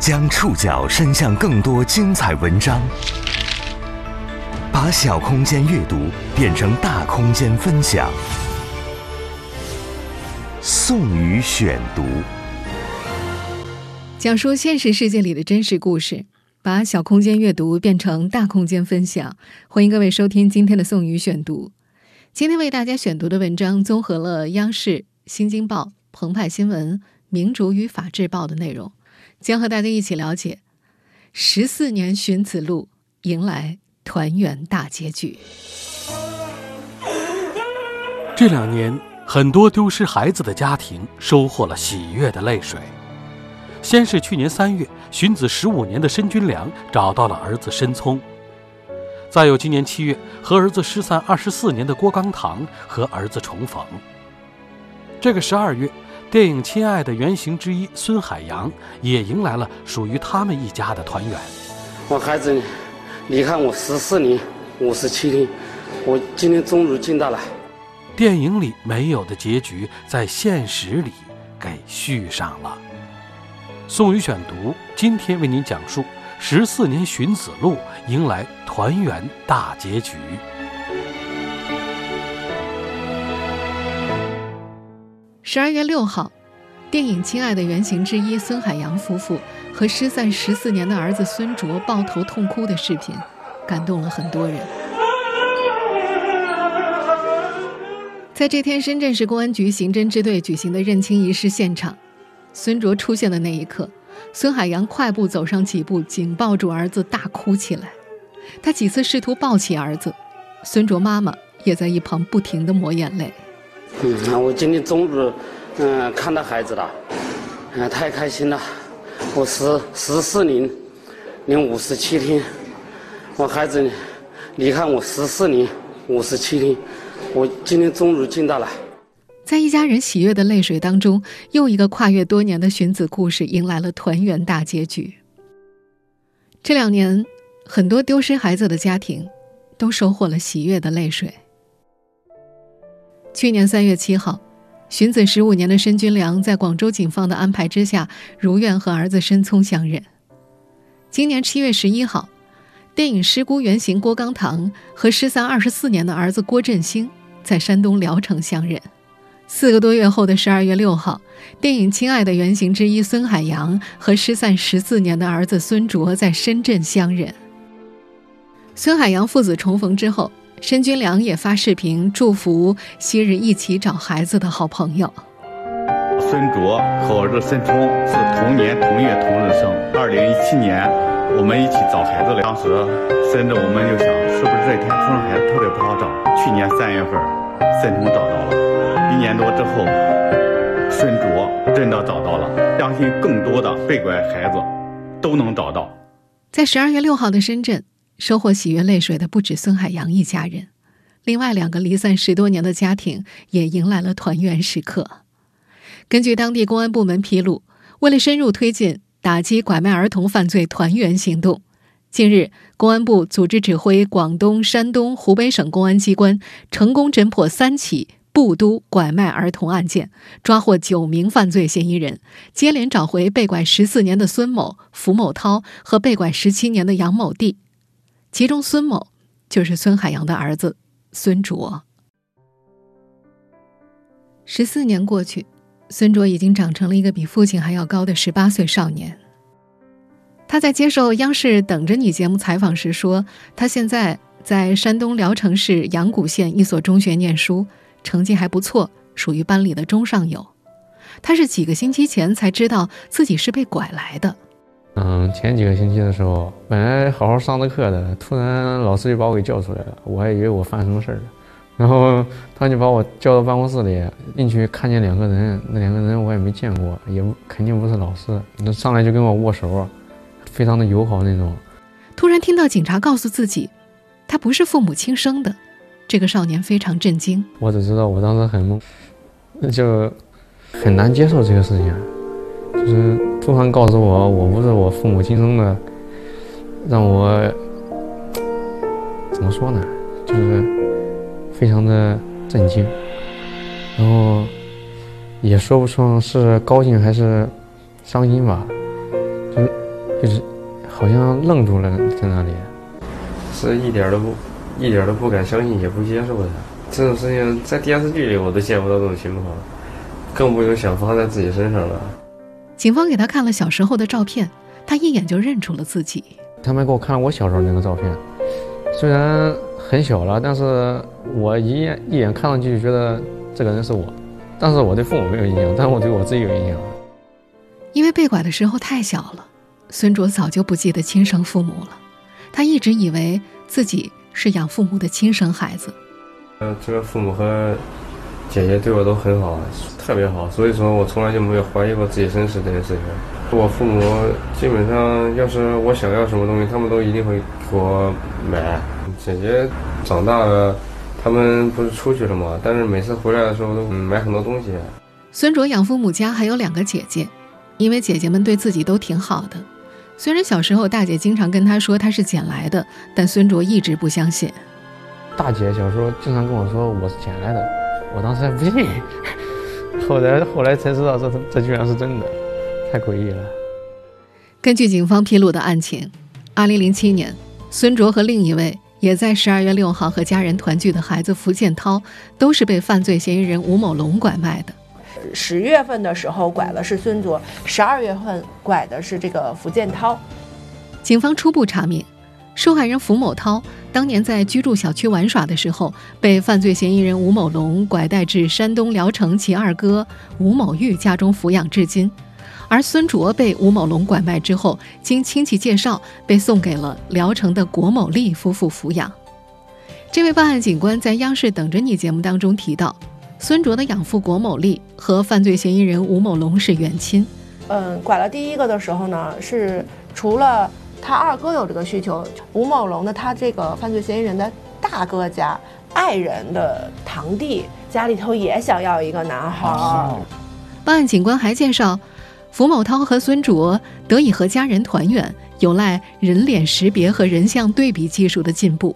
将触角伸向更多精彩文章，把小空间阅读变成大空间分享。宋宇选读，讲述现实世界里的真实故事，把小空间阅读变成大空间分享。欢迎各位收听今天的宋宇选读。今天为大家选读的文章综合了央视、新京报、澎湃新闻、民主与法制报的内容，将和大家一起了解十四年寻子路迎来团圆大结局。这两年，很多丢失孩子的家庭收获了喜悦的泪水。先是去年三月，寻子十五年的申军良找到了儿子申聪。再有今年七月，和儿子失散二十四年的郭刚堂和儿子重逢。这个十二月，电影《亲爱的》原型之一孙海洋也迎来了属于他们一家的团圆。我孩子离开我十四年五十七天，我今天终于见到了。电影里没有的结局，在现实里给续上了。宋宇选读，今天为您讲述十四年寻子路迎来。团圆大结局。十二月六号，电影《亲爱的》原型之一孙海洋夫妇和失散十四年的儿子孙卓抱头痛哭的视频，感动了很多人。在这天，深圳市公安局刑侦支队举行的认亲仪式现场，孙卓出现的那一刻，孙海洋快步走上几步，紧抱住儿子，大哭起来。他几次试图抱起儿子，孙卓妈妈也在一旁不停地抹眼泪。嗯，我今天终于，嗯，看到孩子了，嗯，太开心了。我十十四年零五十七天，我孩子离开我十四年五十七天，我今天终于见到了。在一家人喜悦的泪水当中，又一个跨越多年的寻子故事迎来了团圆大结局。这两年。很多丢失孩子的家庭，都收获了喜悦的泪水。去年三月七号，寻子十五年的申军良在广州警方的安排之下，如愿和儿子申聪相认。今年七月十一号，电影《失孤》原型郭刚堂和失散二十四年的儿子郭振兴在山东聊城相认。四个多月后的十二月六号，电影《亲爱的》原型之一孙海洋和失散十四年的儿子孙卓在深圳相认。孙海洋父子重逢之后，申军良也发视频祝福昔日一起找孩子的好朋友。孙卓和儿子申聪是同年同月同日生，二零一七年我们一起找孩子了。当时甚至我们就想，是不是这一天出生孩子特别不好找？去年三月份，孙聪找到了，一年多之后，孙卓真的找到了。相信更多的被拐孩子都能找到。在十二月六号的深圳。收获喜悦泪水的不止孙海洋一家人，另外两个离散十多年的家庭也迎来了团圆时刻。根据当地公安部门披露，为了深入推进打击拐卖儿童犯罪团圆行动，近日，公安部组织指挥广东、山东、湖北省公安机关成功侦破三起布都拐卖儿童案件，抓获九名犯罪嫌疑人，接连找回被拐十四年的孙某、符某涛和被拐十七年的杨某弟。其中，孙某就是孙海洋的儿子孙卓。十四年过去，孙卓已经长成了一个比父亲还要高的十八岁少年。他在接受央视《等着你》节目采访时说：“他现在在山东聊城市阳谷县一所中学念书，成绩还不错，属于班里的中上游。他是几个星期前才知道自己是被拐来的。”嗯，前几个星期的时候，本来好好上着课的，突然老师就把我给叫出来了，我还以为我犯什么事儿了，然后他就把我叫到办公室里，进去看见两个人，那两个人我也没见过，也肯定不是老师，那上来就跟我握手，非常的友好那种。突然听到警察告诉自己，他不是父母亲生的，这个少年非常震惊。我只知道我当时很懵，就很难接受这个事情。就是突然告诉我我不是我父母亲生的，让我怎么说呢？就是非常的震惊，然后也说不上是高兴还是伤心吧。就是就是好像愣住了在那里，是一点都不一点都不敢相信，也不接受的。这种事情在电视剧里我都见不到这种情况，更不用想发生在自己身上了。警方给他看了小时候的照片，他一眼就认出了自己。他们给我看了我小时候那个照片，虽然很小了，但是我一眼一眼看上去就觉得这个人是我。但是我对父母没有印象，但我对我自己有印象。因为被拐的时候太小了，孙卓早就不记得亲生父母了。他一直以为自己是养父母的亲生孩子。呃，这个父母和姐姐对我都很好，特别好，所以说我从来就没有怀疑过自己身世这件事情。我父母基本上要是我想要什么东西，他们都一定会给我买。姐姐长大了，他们不是出去了吗？但是每次回来的时候都买很多东西。孙卓养父母家还有两个姐姐，因为姐姐们对自己都挺好的。虽然小时候大姐经常跟他说他是捡来的，但孙卓一直不相信。大姐小时候经常跟我说我是捡来的，我当时还不信，后来后来才知道这这居然是真的，太诡异了。根据警方披露的案情，2007年，孙卓和另一位也在12月6号和家人团聚的孩子福建涛，都是被犯罪嫌疑人吴某龙拐卖的。十月份的时候拐了是孙卓，十二月份拐的是这个福建涛。警方初步查明。受害人符某涛当年在居住小区玩耍的时候，被犯罪嫌疑人吴某龙拐带至山东聊城其二哥吴某玉家中抚养至今。而孙卓被吴某龙拐卖之后，经亲戚介绍被送给了聊城的果某丽夫妇抚养。这位办案警官在央视等着你节目当中提到，孙卓的养父果某丽和犯罪嫌疑人吴某龙是远亲。嗯，拐了第一个的时候呢，是除了。他二哥有这个需求，吴某龙的他这个犯罪嫌疑人的大哥家爱人的堂弟家里头也想要一个男孩。办案警官还介绍，福某涛和孙卓得以和家人团圆，有赖人脸识别和人像对比技术的进步。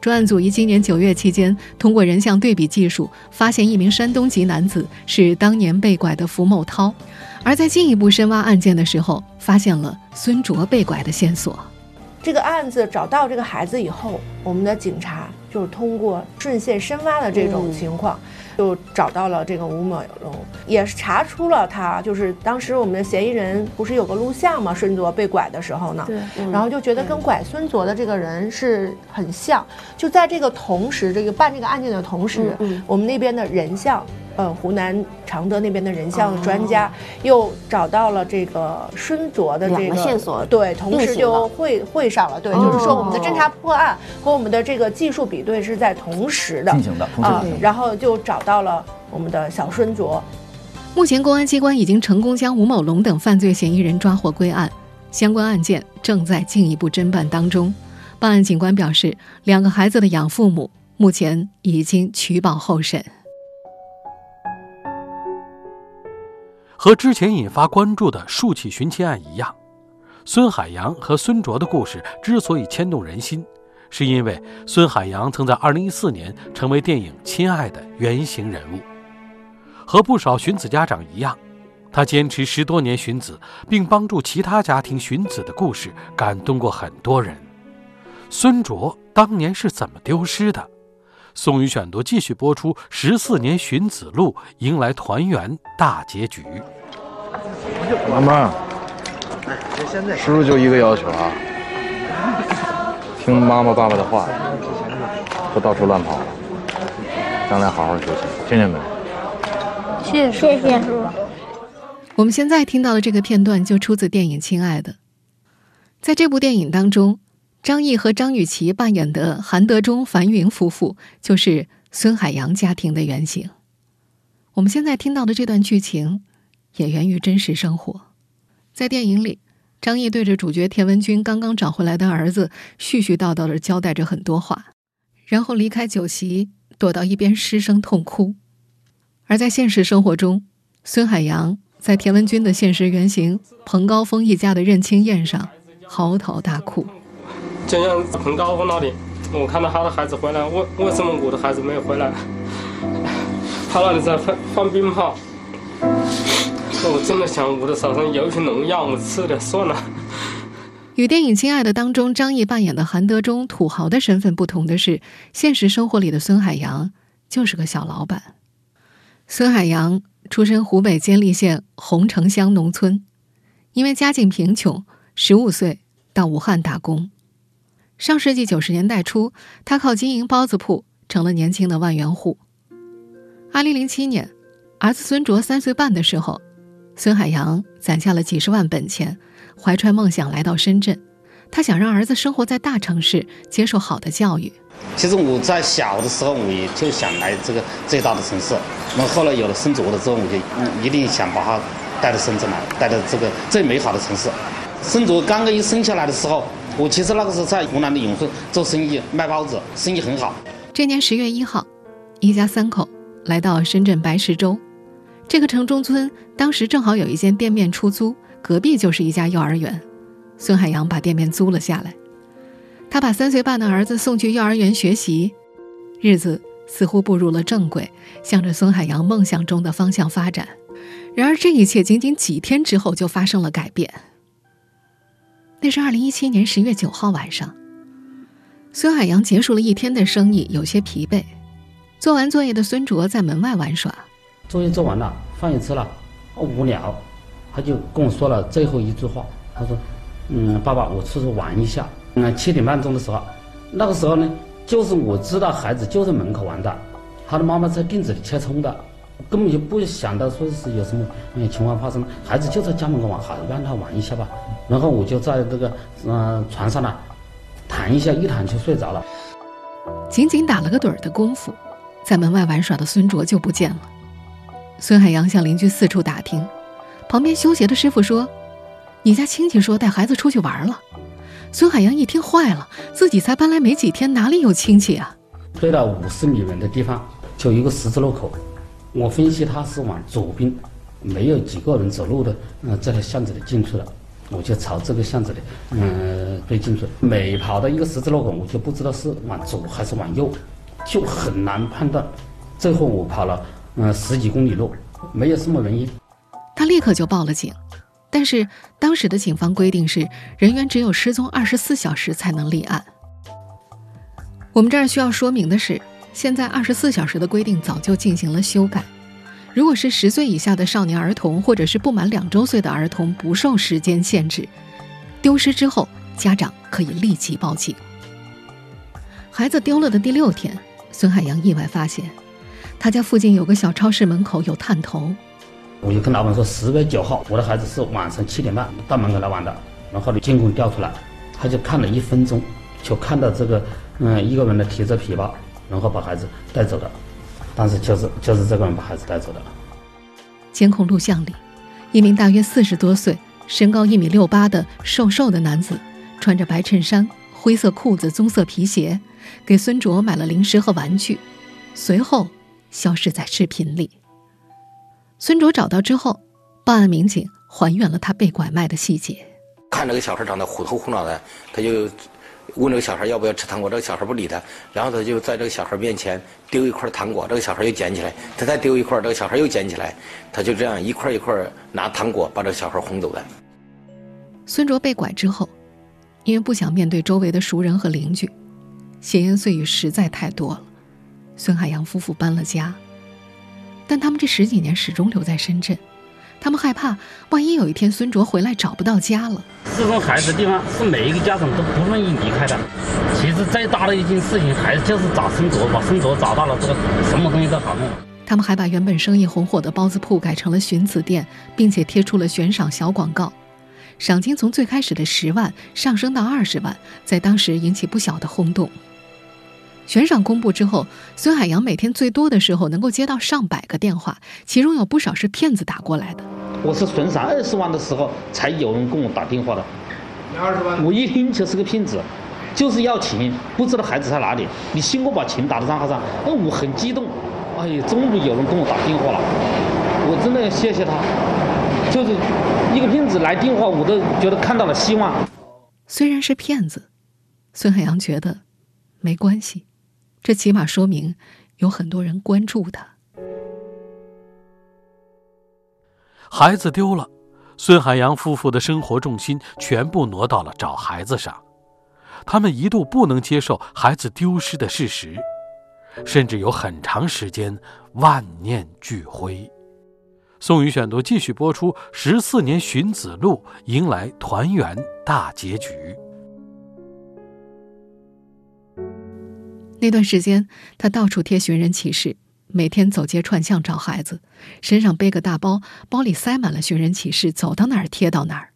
专案组于今年九月期间，通过人像对比技术，发现一名山东籍男子是当年被拐的福某涛。而在进一步深挖案件的时候，发现了孙卓被拐的线索。这个案子找到这个孩子以后，我们的警察就是通过顺线深挖的这种情况，就找到了这个吴某龙，也是查出了他就是当时我们的嫌疑人不是有个录像吗？孙卓被拐的时候呢，对，然后就觉得跟拐孙卓的这个人是很像。就在这个同时，这个办这个案件的同时，我们那边的人像。呃，湖南常德那边的人像专家又找到了这个孙卓的这个线索，对，同时就会会上了，对，就是说我们的侦查破案和我们的这个技术比对是在同时的进行的，啊，然后就找到了我们的小孙卓。目前公安机关已经成功将吴某龙等犯罪嫌疑人抓获归案，相关案件正在进一步侦办当中。办案警官表示，两个孩子的养父母目前已经取保候审。和之前引发关注的数起寻亲案一样，孙海洋和孙卓的故事之所以牵动人心，是因为孙海洋曾在2014年成为电影《亲爱的》原型人物。和不少寻子家长一样，他坚持十多年寻子，并帮助其他家庭寻子的故事，感动过很多人。孙卓当年是怎么丢失的？宋宇选读继续播出，《十四年寻子路》迎来团圆大结局。妈妈，是不是就一个要求啊？听妈妈、爸爸的话，不到处乱跑，将来好好学习，听见没？谢谢谢谢叔。我们现在听到的这个片段就出自电影《亲爱的》。在这部电影当中。张译和张雨绮扮演的韩德忠、樊云夫妇，就是孙海洋家庭的原型。我们现在听到的这段剧情，也源于真实生活。在电影里，张译对着主角田文军刚刚找回来的儿子，絮絮叨叨的交代着很多话，然后离开酒席，躲到一边失声痛哭。而在现实生活中，孙海洋在田文军的现实原型彭高峰一家的认亲宴上，嚎啕大哭。就像彭高峰那里，我看到他的孩子回来，为为什么我的孩子没有回来？他那里在放放鞭炮，我真的想我的手上有一瓶农药，我吃点算了。与电影《亲爱的》当中张译扮演的韩德忠土豪的身份不同的是，现实生活里的孙海洋就是个小老板。孙海洋出身湖北监利县洪城乡农村，因为家境贫穷，十五岁到武汉打工。上世纪九十年代初，他靠经营包子铺成了年轻的万元户。二零零七年，儿子孙卓三岁半的时候，孙海洋攒下了几十万本钱。怀揣梦想来到深圳，他想让儿子生活在大城市，接受好的教育。其实我在小的时候，我也就想来这个最大的城市。那后来有了孙卓了之后，我就一定想把他带到深圳来，带到这个最美好的城市。孙卓刚刚一生下来的时候，我其实那个时候在湖南的永顺做生意，卖包子，生意很好。这年十月一号，一家三口来到深圳白石洲，这个城中村当时正好有一间店面出租。隔壁就是一家幼儿园，孙海洋把店面租了下来。他把三岁半的儿子送去幼儿园学习，日子似乎步入了正轨，向着孙海洋梦想中的方向发展。然而，这一切仅仅几天之后就发生了改变。那是二零一七年十月九号晚上，孙海洋结束了一天的生意，有些疲惫。做完作业的孙卓在门外玩耍，作业做完了，饭也吃了，无聊。他就跟我说了最后一句话，他说：“嗯，爸爸，我出去玩一下。”嗯，七点半钟的时候，那个时候呢，就是我知道孩子就在门口玩的，他的妈妈在店子里切葱的，根本就不想到说是有什么情况发生，孩子就在家门口玩，好，让他玩一下吧。然后我就在这个嗯床上呢，躺一下，一躺就睡着了。仅仅打了个盹儿的功夫，在门外玩耍的孙卓就不见了。孙海洋向邻居四处打听。旁边修鞋的师傅说：“你家亲戚说带孩子出去玩了。”孙海洋一听坏了，自己才搬来没几天，哪里有亲戚啊？对了五十米远的地方，就一个十字路口。我分析他是往左边，没有几个人走路的，嗯，这条巷子里进去了。我就朝这个巷子里，嗯，追进去。每跑到一个十字路口，我就不知道是往左还是往右，就很难判断。最后我跑了，嗯，十几公里路，没有什么原因。他立刻就报了警，但是当时的警方规定是人员只有失踪二十四小时才能立案。我们这儿需要说明的是，现在二十四小时的规定早就进行了修改。如果是十岁以下的少年儿童，或者是不满两周岁的儿童，不受时间限制，丢失之后家长可以立即报警。孩子丢了的第六天，孙海洋意外发现，他家附近有个小超市门口有探头。我就跟老板说，十月九号，我的孩子是晚上七点半到门口来玩的。然后呢，监控调出来，他就看了一分钟，就看到这个，嗯，一个人呢提着皮包，然后把孩子带走的。当时就是就是这个人把孩子带走的。监控录像里，一名大约四十多岁、身高一米六八的瘦瘦的男子，穿着白衬衫、灰色裤子、棕色皮鞋，给孙卓买了零食和玩具，随后消失在视频里。孙卓找到之后，办案民警还原了他被拐卖的细节。看这个小孩长得虎头虎脑的，他就问这个小孩要不要吃糖果，这个小孩不理他，然后他就在这个小孩面前丢一块糖果，这个小孩又捡起来，他再丢一块，这个小孩又捡起来，他就这样一块一块拿糖果把这个小孩轰走的。孙卓被拐之后，因为不想面对周围的熟人和邻居，闲言碎语实在太多了，孙海洋夫妇搬了家。但他们这十几年始终留在深圳，他们害怕，万一有一天孙卓回来找不到家了。失踪孩子的地方是每一个家长都不愿意离开的。其实再大的一件事情，还是就是找孙卓，把孙卓找到了，这个什么东西都好弄。他们还把原本生意红火的包子铺改成了寻子店，并且贴出了悬赏小广告，赏金从最开始的十万上升到二十万，在当时引起不小的轰动。悬赏公布之后，孙海洋每天最多的时候能够接到上百个电话，其中有不少是骗子打过来的。我是悬赏二十万的时候才有人跟我打电话的，二十万，我一听就是个骗子，就是要钱，不知道孩子在哪里。你信我把钱打到账号上，那我很激动，哎呀，终于有人跟我打电话了，我真的要谢谢他，就是一个骗子来电话，我都觉得看到了希望。虽然是骗子，孙海洋觉得没关系。这起码说明有很多人关注他。孩子丢了，孙海洋夫妇的生活重心全部挪到了找孩子上，他们一度不能接受孩子丢失的事实，甚至有很长时间万念俱灰。宋宇选读继续播出，十四年寻子路迎来团圆大结局。那段时间，他到处贴寻人启事。每天走街串巷找孩子，身上背个大包，包里塞满了寻人启事，走到哪儿贴到哪儿。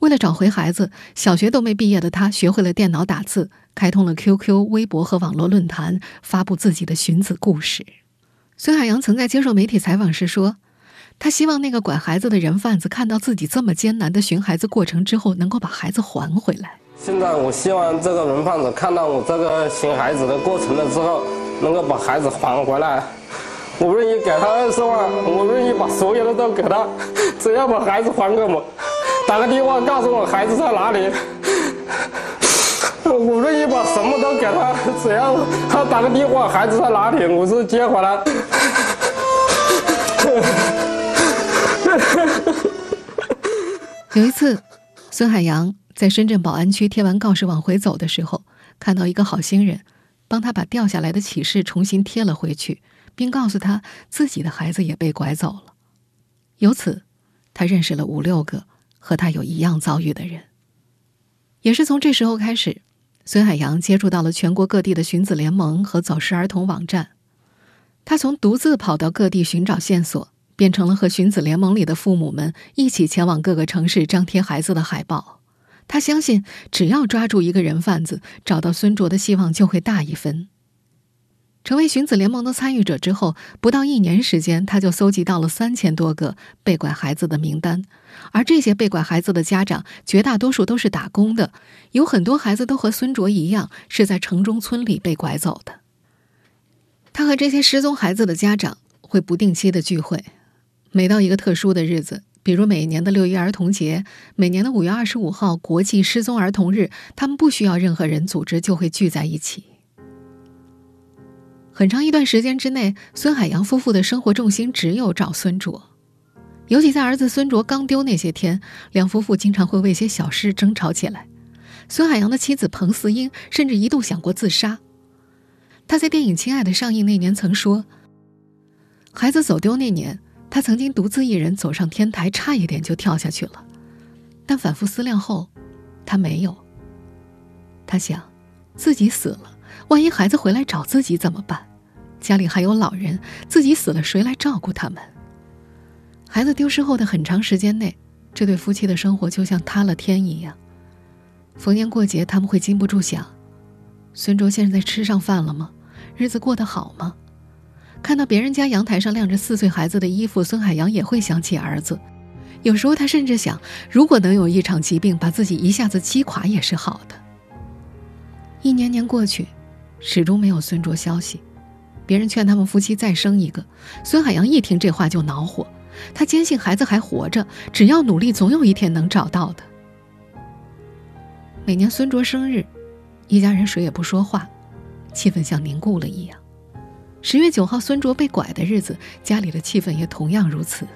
为了找回孩子，小学都没毕业的他学会了电脑打字，开通了 QQ、微博和网络论坛，发布自己的寻子故事。孙海洋曾在接受媒体采访时说：“他希望那个拐孩子的人贩子看到自己这么艰难的寻孩子过程之后，能够把孩子还回来。现在我希望这个人贩子看到我这个寻孩子的过程了之后。”能够把孩子还回来，我愿意给他二十万，我愿意把所有的都给他，只要把孩子还给我，打个电话告诉我孩子在哪里，我愿意把什么都给他，只要他打个电话孩子在哪里，我就接回来。有一次，孙海洋在深圳宝安区贴完告示往回走的时候，看到一个好心人。帮他把掉下来的启事重新贴了回去，并告诉他自己的孩子也被拐走了。由此，他认识了五六个和他有一样遭遇的人。也是从这时候开始，孙海洋接触到了全国各地的寻子联盟和走失儿童网站。他从独自跑到各地寻找线索，变成了和寻子联盟里的父母们一起前往各个城市张贴孩子的海报。他相信，只要抓住一个人贩子，找到孙卓的希望就会大一分。成为寻子联盟的参与者之后，不到一年时间，他就搜集到了三千多个被拐孩子的名单。而这些被拐孩子的家长，绝大多数都是打工的，有很多孩子都和孙卓一样，是在城中村里被拐走的。他和这些失踪孩子的家长会不定期的聚会，每到一个特殊的日子。比如每年的六一儿童节，每年的五月二十五号国际失踪儿童日，他们不需要任何人组织，就会聚在一起。很长一段时间之内，孙海洋夫妇的生活重心只有找孙卓，尤其在儿子孙卓刚丢那些天，两夫妇经常会为些小事争吵起来。孙海洋的妻子彭四英甚至一度想过自杀。他在电影《亲爱的》上映那年曾说：“孩子走丢那年。”他曾经独自一人走上天台，差一点就跳下去了，但反复思量后，他没有。他想，自己死了，万一孩子回来找自己怎么办？家里还有老人，自己死了谁来照顾他们？孩子丢失后的很长时间内，这对夫妻的生活就像塌了天一样。逢年过节，他们会禁不住想：孙卓现在吃上饭了吗？日子过得好吗？看到别人家阳台上晾着四岁孩子的衣服，孙海洋也会想起儿子。有时候他甚至想，如果能有一场疾病把自己一下子击垮，也是好的。一年年过去，始终没有孙卓消息。别人劝他们夫妻再生一个，孙海洋一听这话就恼火。他坚信孩子还活着，只要努力，总有一天能找到的。每年孙卓生日，一家人谁也不说话，气氛像凝固了一样。十月九号，孙卓被拐的日子，家里的气氛也同样如此。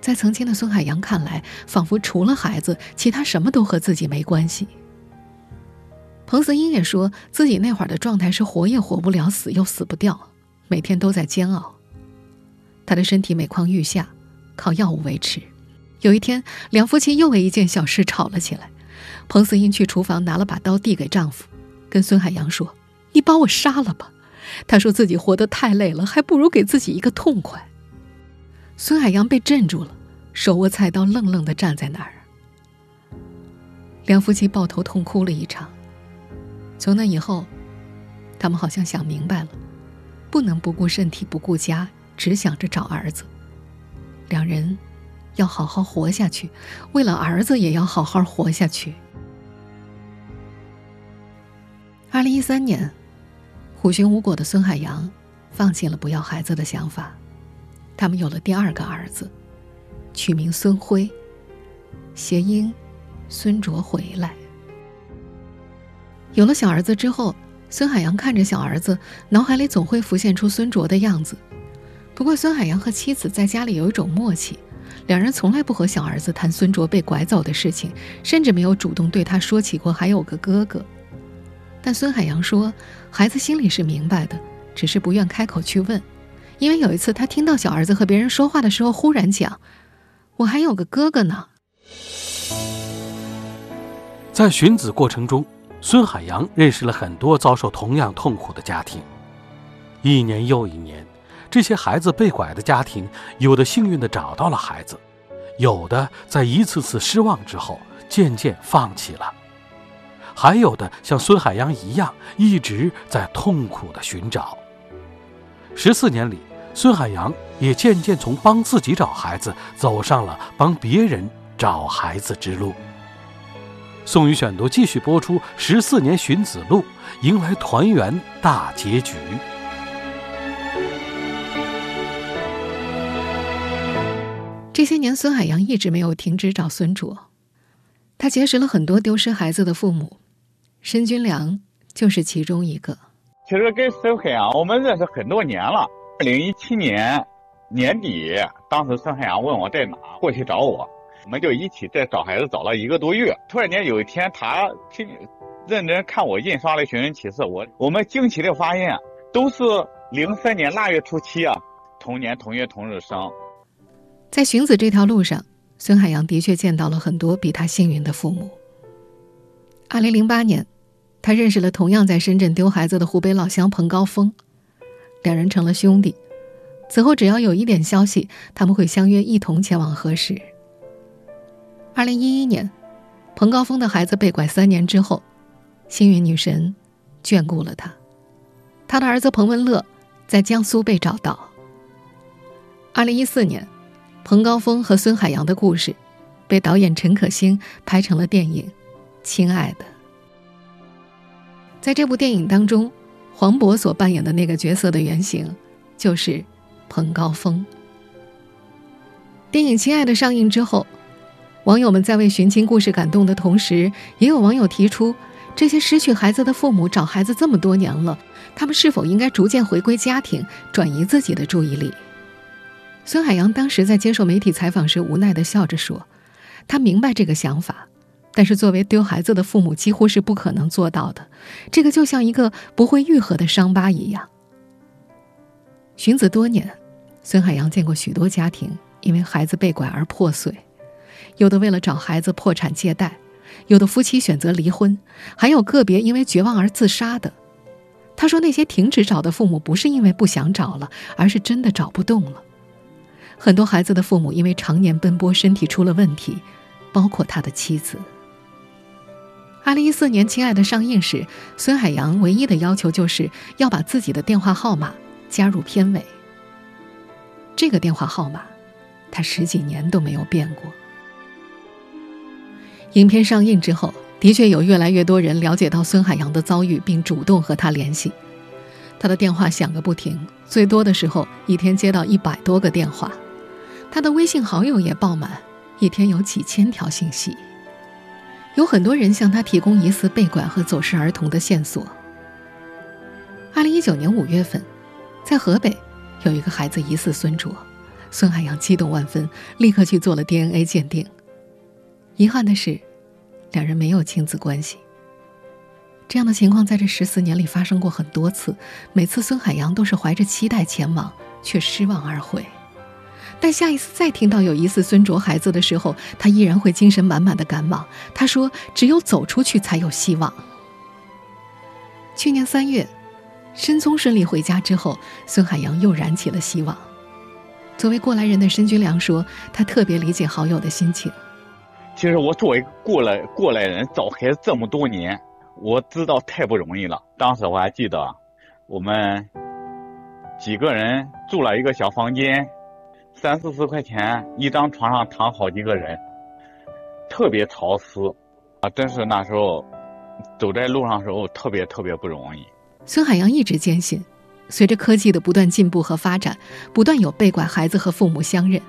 在曾经的孙海洋看来，仿佛除了孩子，其他什么都和自己没关系。彭思英也说自己那会儿的状态是活也活不了，死又死不掉，每天都在煎熬。他的身体每况愈下，靠药物维持。有一天，两夫妻又为一件小事吵了起来。彭思英去厨房拿了把刀递给丈夫，跟孙海洋说：“你把我杀了吧。”他说自己活得太累了，还不如给自己一个痛快。孙海洋被镇住了，手握菜刀，愣愣地站在那儿。两夫妻抱头痛哭了一场。从那以后，他们好像想明白了，不能不顾身体不顾家，只想着找儿子。两人要好好活下去，为了儿子也要好好活下去。二零一三年。苦寻无果的孙海洋，放弃了不要孩子的想法。他们有了第二个儿子，取名孙辉，谐音“孙卓回来”。有了小儿子之后，孙海洋看着小儿子，脑海里总会浮现出孙卓的样子。不过，孙海洋和妻子在家里有一种默契，两人从来不和小儿子谈孙卓被拐走的事情，甚至没有主动对他说起过还有个哥哥。但孙海洋说，孩子心里是明白的，只是不愿开口去问，因为有一次他听到小儿子和别人说话的时候，忽然讲：“我还有个哥哥呢。”在寻子过程中，孙海洋认识了很多遭受同样痛苦的家庭。一年又一年，这些孩子被拐的家庭，有的幸运地找到了孩子，有的在一次次失望之后渐渐放弃了，还有的像孙海洋一样，一直在痛苦地寻找。十四年里，孙海洋也渐渐从帮自己找孩子，走上了帮别人找孩子之路。宋宇选读继续播出《十四年寻子路》，迎来团圆大结局。这些年，孙海洋一直没有停止找孙卓。他结识了很多丢失孩子的父母，申军良就是其中一个。其实跟孙海洋我们认识很多年了。二零一七年年底，当时孙海洋问我在哪，过去找我，我们就一起在找孩子，找了一个多月。突然间有一天，他听认真看我印刷的寻人启事，我我们惊奇的发现，都是零三年腊月初七啊，同年同月同日生。在寻子这条路上，孙海洋的确见到了很多比他幸运的父母。二零零八年，他认识了同样在深圳丢孩子的湖北老乡彭高峰，两人成了兄弟。此后，只要有一点消息，他们会相约一同前往核实。二零一一年，彭高峰的孩子被拐三年之后，幸运女神眷顾了他，他的儿子彭文乐在江苏被找到。二零一四年。彭高峰和孙海洋的故事，被导演陈可辛拍成了电影《亲爱的》。在这部电影当中，黄渤所扮演的那个角色的原型，就是彭高峰。电影《亲爱的》上映之后，网友们在为寻亲故事感动的同时，也有网友提出：这些失去孩子的父母找孩子这么多年了，他们是否应该逐渐回归家庭，转移自己的注意力？孙海洋当时在接受媒体采访时，无奈地笑着说：“他明白这个想法，但是作为丢孩子的父母，几乎是不可能做到的。这个就像一个不会愈合的伤疤一样。”寻子多年，孙海洋见过许多家庭因为孩子被拐而破碎，有的为了找孩子破产借贷，有的夫妻选择离婚，还有个别因为绝望而自杀的。他说：“那些停止找的父母，不是因为不想找了，而是真的找不动了。”很多孩子的父母因为常年奔波，身体出了问题，包括他的妻子。二零一四年，《亲爱的》上映时，孙海洋唯一的要求就是要把自己的电话号码加入片尾。这个电话号码，他十几年都没有变过。影片上映之后，的确有越来越多人了解到孙海洋的遭遇，并主动和他联系。他的电话响个不停，最多的时候一天接到一百多个电话。他的微信好友也爆满，一天有几千条信息。有很多人向他提供疑似被拐和走失儿童的线索。二零一九年五月份，在河北有一个孩子疑似孙卓，孙海洋激动万分，立刻去做了 DNA 鉴定。遗憾的是，两人没有亲子关系。这样的情况在这十四年里发生过很多次，每次孙海洋都是怀着期待前往，却失望而回。但下一次再听到有疑似孙卓孩子的时候，他依然会精神满满的赶往。他说：“只有走出去才有希望。”去年三月，申聪顺利回家之后，孙海洋又燃起了希望。作为过来人的申军良说：“他特别理解好友的心情。其实我作为过来过来人，找孩子这么多年，我知道太不容易了。当时我还记得，我们几个人住了一个小房间。”三四十块钱一张床上躺好几个人，特别潮湿，啊，真是那时候走在路上时候特别特别不容易。孙海洋一直坚信，随着科技的不断进步和发展，不断有被拐孩子和父母相认，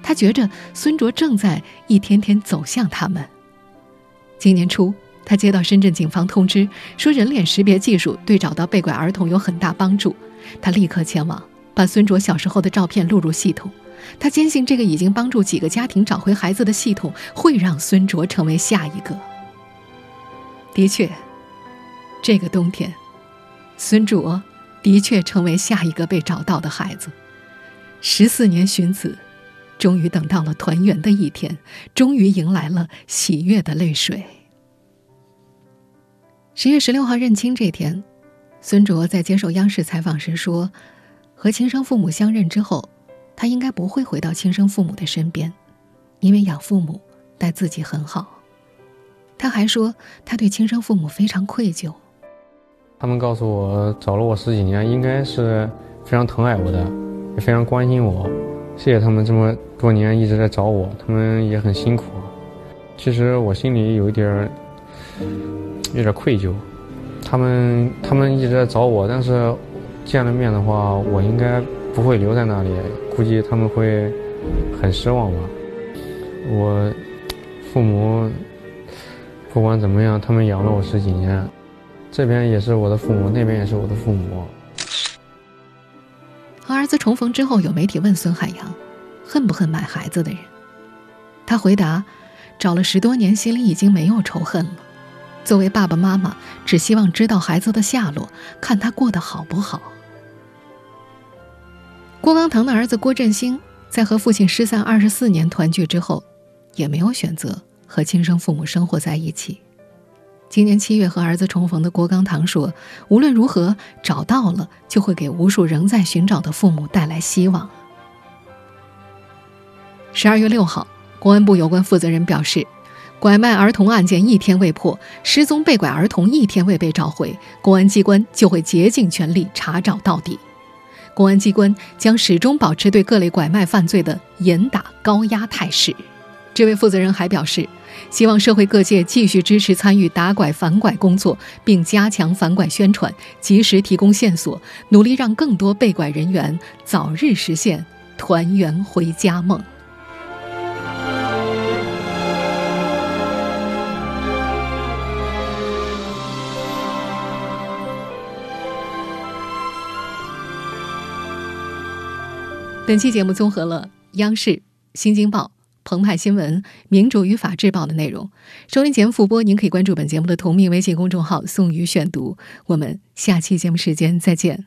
他觉着孙卓正在一天天走向他们。今年初，他接到深圳警方通知，说人脸识别技术对找到被拐儿童有很大帮助，他立刻前往，把孙卓小时候的照片录入系统。他坚信这个已经帮助几个家庭找回孩子的系统，会让孙卓成为下一个。的确，这个冬天，孙卓的确成为下一个被找到的孩子。十四年寻子，终于等到了团圆的一天，终于迎来了喜悦的泪水。十月十六号认亲这天，孙卓在接受央视采访时说：“和亲生父母相认之后，他应该不会回到亲生父母的身边，因为养父母待自己很好。”他还说，他对亲生父母非常愧疚。他们告诉我，找了我十几年，应该是非常疼爱我的，也非常关心我。谢谢他们这么多年一直在找我，他们也很辛苦。其实我心里有一点儿。有点愧疚，他们他们一直在找我，但是见了面的话，我应该不会留在那里，估计他们会很失望吧。我父母不管怎么样，他们养了我十几年，这边也是我的父母，那边也是我的父母。和儿子重逢之后，有媒体问孙海洋，恨不恨买孩子的人？他回答：找了十多年，心里已经没有仇恨了。作为爸爸妈妈，只希望知道孩子的下落，看他过得好不好。郭刚堂的儿子郭振兴在和父亲失散二十四年团聚之后，也没有选择和亲生父母生活在一起。今年七月和儿子重逢的郭刚堂说：“无论如何，找到了就会给无数仍在寻找的父母带来希望。”十二月六号，公安部有关负责人表示。拐卖儿童案件一天未破，失踪被拐儿童一天未被找回，公安机关就会竭尽全力查找到底。公安机关将始终保持对各类拐卖犯罪的严打高压态势。这位负责人还表示，希望社会各界继续支持参与打拐反拐工作，并加强反拐宣传，及时提供线索，努力让更多被拐人员早日实现团圆回家梦。本期节目综合了央视、新京报、澎湃新闻、民主与法制报的内容。收听节目复播，您可以关注本节目的同名微信公众号“宋宇选读”。我们下期节目时间再见。